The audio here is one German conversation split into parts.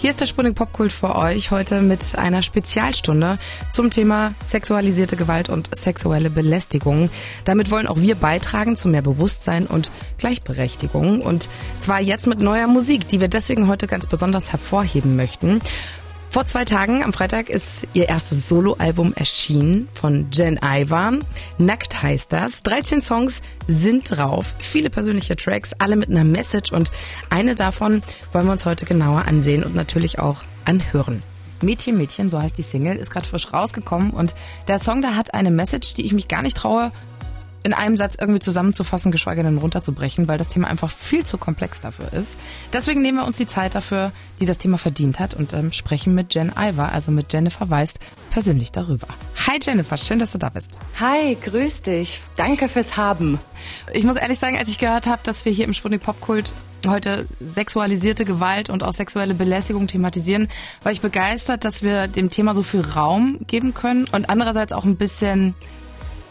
Hier ist der Sputnik Popkult für euch heute mit einer Spezialstunde zum Thema sexualisierte Gewalt und sexuelle Belästigung. Damit wollen auch wir beitragen zu mehr Bewusstsein und Gleichberechtigung und zwar jetzt mit neuer Musik, die wir deswegen heute ganz besonders hervorheben möchten. Vor zwei Tagen, am Freitag, ist ihr erstes Soloalbum erschienen von Jen Ivar. Nackt heißt das. 13 Songs sind drauf, viele persönliche Tracks, alle mit einer Message und eine davon wollen wir uns heute genauer ansehen und natürlich auch anhören. Mädchen, Mädchen, so heißt die Single, ist gerade frisch rausgekommen und der Song da hat eine Message, die ich mich gar nicht traue, in einem Satz irgendwie zusammenzufassen, geschweige denn runterzubrechen, weil das Thema einfach viel zu komplex dafür ist. Deswegen nehmen wir uns die Zeit dafür, die das Thema verdient hat und ähm, sprechen mit Jen Iver, also mit Jennifer Weist, persönlich darüber. Hi Jennifer, schön, dass du da bist. Hi, grüß dich. Danke fürs Haben. Ich muss ehrlich sagen, als ich gehört habe, dass wir hier im Sputnik Popkult heute sexualisierte Gewalt und auch sexuelle Belästigung thematisieren, war ich begeistert, dass wir dem Thema so viel Raum geben können und andererseits auch ein bisschen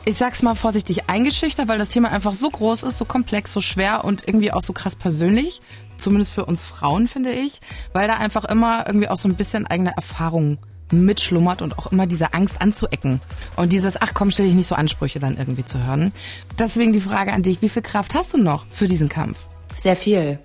ich sag's mal vorsichtig, eingeschüchtert, weil das Thema einfach so groß ist, so komplex, so schwer und irgendwie auch so krass persönlich. Zumindest für uns Frauen, finde ich. Weil da einfach immer irgendwie auch so ein bisschen eigene Erfahrung mitschlummert und auch immer diese Angst anzuecken. Und dieses, ach komm, stell dich nicht so Ansprüche dann irgendwie zu hören. Deswegen die Frage an dich, wie viel Kraft hast du noch für diesen Kampf? Sehr viel.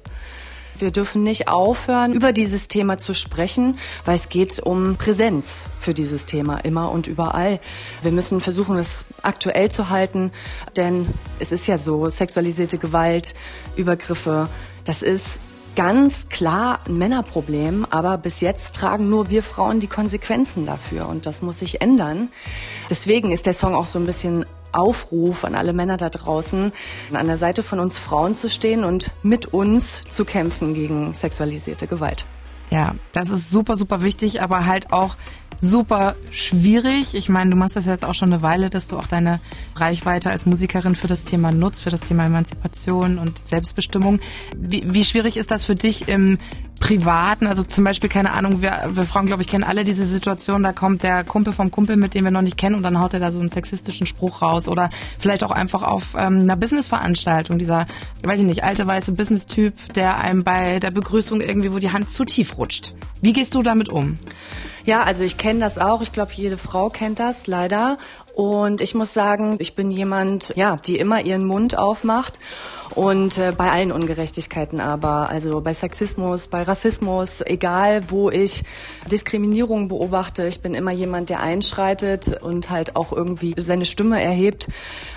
Wir dürfen nicht aufhören, über dieses Thema zu sprechen, weil es geht um Präsenz für dieses Thema immer und überall. Wir müssen versuchen, es aktuell zu halten, denn es ist ja so, sexualisierte Gewalt, Übergriffe, das ist ganz klar ein Männerproblem, aber bis jetzt tragen nur wir Frauen die Konsequenzen dafür und das muss sich ändern. Deswegen ist der Song auch so ein bisschen Aufruf an alle Männer da draußen, an der Seite von uns Frauen zu stehen und mit uns zu kämpfen gegen sexualisierte Gewalt. Ja, das ist super, super wichtig, aber halt auch super schwierig. Ich meine, du machst das jetzt auch schon eine Weile, dass du auch deine Reichweite als Musikerin für das Thema nutzt, für das Thema Emanzipation und Selbstbestimmung. Wie, wie schwierig ist das für dich im Privaten? Also zum Beispiel, keine Ahnung, wir, wir Frauen, glaube ich, kennen alle diese Situation, da kommt der Kumpel vom Kumpel, mit dem wir noch nicht kennen und dann haut er da so einen sexistischen Spruch raus oder vielleicht auch einfach auf ähm, einer Businessveranstaltung, dieser, weiß ich nicht, alte weiße Business-Typ, der einem bei der Begrüßung irgendwie, wo die Hand zu tief rutscht. Wie gehst du damit um? Ja, also ich kenne das auch. Ich glaube, jede Frau kennt das leider. Und ich muss sagen, ich bin jemand, ja, die immer ihren Mund aufmacht und äh, bei allen Ungerechtigkeiten aber, also bei Sexismus, bei Rassismus, egal wo ich Diskriminierung beobachte, ich bin immer jemand, der einschreitet und halt auch irgendwie seine Stimme erhebt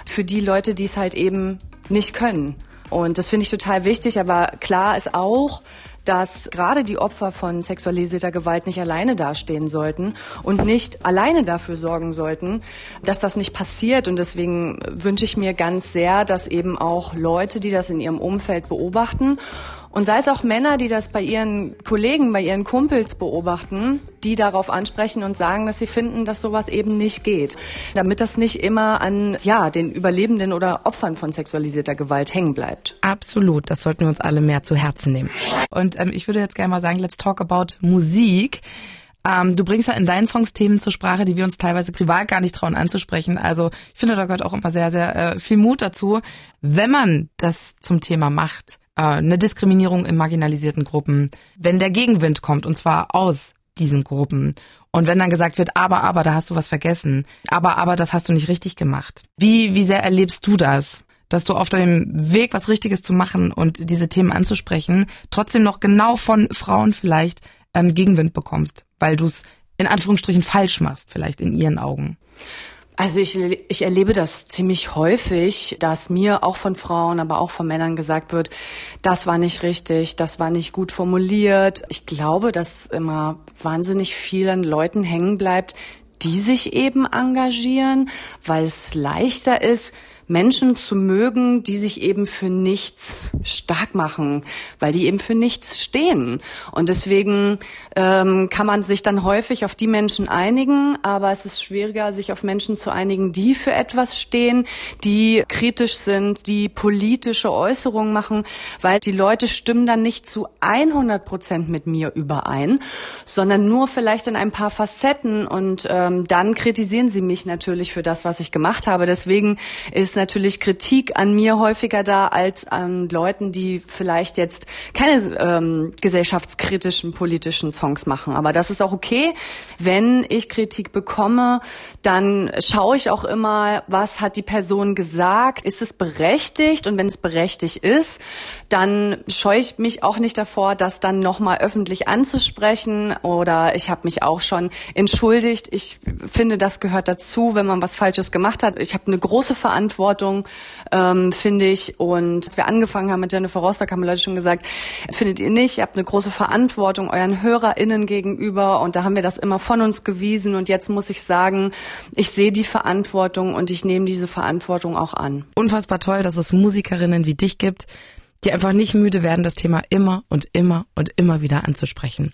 für die Leute, die es halt eben nicht können. Und das finde ich total wichtig, aber klar ist auch, dass gerade die Opfer von sexualisierter Gewalt nicht alleine dastehen sollten und nicht alleine dafür sorgen sollten, dass das nicht passiert. Und deswegen wünsche ich mir ganz sehr, dass eben auch Leute, die das in ihrem Umfeld beobachten und sei es auch Männer, die das bei ihren Kollegen, bei ihren Kumpels beobachten, die darauf ansprechen und sagen, dass sie finden, dass sowas eben nicht geht. Damit das nicht immer an, ja, den Überlebenden oder Opfern von sexualisierter Gewalt hängen bleibt. Absolut. Das sollten wir uns alle mehr zu Herzen nehmen. Und ähm, ich würde jetzt gerne mal sagen, let's talk about Musik. Ähm, du bringst ja in deinen Songs Themen zur Sprache, die wir uns teilweise privat gar nicht trauen anzusprechen. Also ich finde, da gehört auch immer sehr, sehr äh, viel Mut dazu, wenn man das zum Thema macht äh, eine Diskriminierung in marginalisierten Gruppen, wenn der Gegenwind kommt, und zwar aus diesen Gruppen. Und wenn dann gesagt wird, aber, aber, da hast du was vergessen. Aber, aber, das hast du nicht richtig gemacht. Wie, wie sehr erlebst du das? Dass du auf deinem Weg, was Richtiges zu machen und diese Themen anzusprechen, trotzdem noch genau von Frauen vielleicht ähm, Gegenwind bekommst, weil du es in Anführungsstrichen falsch machst, vielleicht in ihren Augen. Also ich, ich erlebe das ziemlich häufig, dass mir auch von Frauen, aber auch von Männern gesagt wird, das war nicht richtig, das war nicht gut formuliert. Ich glaube, dass immer wahnsinnig vielen Leuten hängen bleibt, die sich eben engagieren, weil es leichter ist, Menschen zu mögen, die sich eben für nichts stark machen, weil die eben für nichts stehen. Und deswegen ähm, kann man sich dann häufig auf die Menschen einigen, aber es ist schwieriger, sich auf Menschen zu einigen, die für etwas stehen, die kritisch sind, die politische Äußerungen machen, weil die Leute stimmen dann nicht zu 100 Prozent mit mir überein, sondern nur vielleicht in ein paar Facetten und ähm, dann kritisieren sie mich natürlich für das, was ich gemacht habe. Deswegen ist natürlich Kritik an mir häufiger da als an Leuten, die vielleicht jetzt keine ähm, gesellschaftskritischen politischen Songs machen. Aber das ist auch okay. Wenn ich Kritik bekomme, dann schaue ich auch immer, was hat die Person gesagt? Ist es berechtigt? Und wenn es berechtigt ist, dann scheue ich mich auch nicht davor, das dann nochmal öffentlich anzusprechen. Oder ich habe mich auch schon entschuldigt. Ich finde, das gehört dazu, wenn man was Falsches gemacht hat. Ich habe eine große Verantwortung, ähm, finde ich. Und als wir angefangen haben mit Jennifer Rostock, haben Leute schon gesagt, findet ihr nicht, ihr habt eine große Verantwortung euren HörerInnen gegenüber. Und da haben wir das immer von uns gewiesen. Und jetzt muss ich sagen, ich sehe die Verantwortung und ich nehme diese Verantwortung auch an. Unfassbar toll, dass es Musikerinnen wie dich gibt, die einfach nicht müde werden, das Thema immer und immer und immer wieder anzusprechen.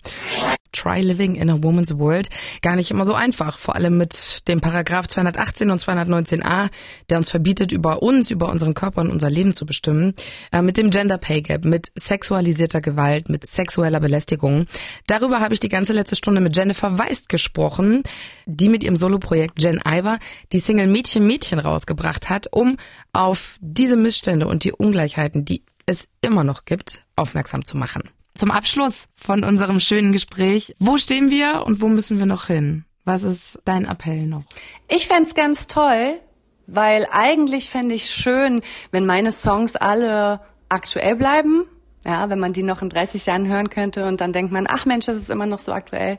Try Living in a Woman's World gar nicht immer so einfach, vor allem mit dem Paragraph 218 und 219a, der uns verbietet, über uns, über unseren Körper und unser Leben zu bestimmen, äh, mit dem Gender Pay Gap, mit sexualisierter Gewalt, mit sexueller Belästigung. Darüber habe ich die ganze letzte Stunde mit Jennifer Weist gesprochen, die mit ihrem Soloprojekt Jen Iver die Single Mädchen Mädchen rausgebracht hat, um auf diese Missstände und die Ungleichheiten, die es immer noch gibt, aufmerksam zu machen. Zum Abschluss von unserem schönen Gespräch, wo stehen wir und wo müssen wir noch hin? Was ist dein Appell noch? Ich fände ganz toll, weil eigentlich fände ich schön, wenn meine Songs alle aktuell bleiben. Ja, wenn man die noch in 30 Jahren hören könnte und dann denkt man, ach Mensch, das ist immer noch so aktuell.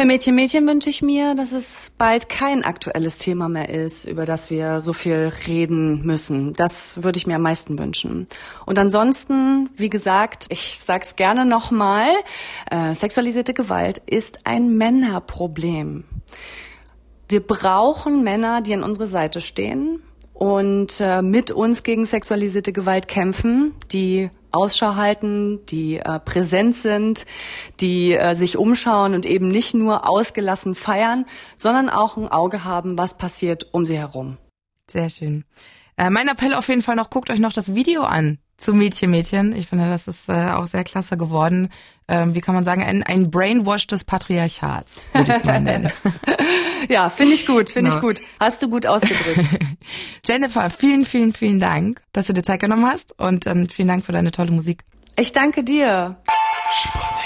Bei Mädchen Mädchen wünsche ich mir, dass es bald kein aktuelles Thema mehr ist, über das wir so viel reden müssen. Das würde ich mir am meisten wünschen. Und ansonsten, wie gesagt, ich sag's gerne nochmal, äh, sexualisierte Gewalt ist ein Männerproblem. Wir brauchen Männer, die an unserer Seite stehen und äh, mit uns gegen sexualisierte Gewalt kämpfen, die Ausschau halten, die äh, präsent sind, die äh, sich umschauen und eben nicht nur ausgelassen feiern, sondern auch ein Auge haben, was passiert um sie herum. Sehr schön. Äh, mein Appell auf jeden Fall noch, guckt euch noch das Video an zu Mädchen Mädchen. Ich finde, das ist äh, auch sehr klasse geworden. Ähm, wie kann man sagen, ein, ein Brainwash des Patriarchats, würde ich es mal nennen. ja, finde ich gut, finde no. ich gut. Hast du gut ausgedrückt. Jennifer, vielen, vielen, vielen Dank, dass du dir Zeit genommen hast und ähm, vielen Dank für deine tolle Musik. Ich danke dir. Spannend.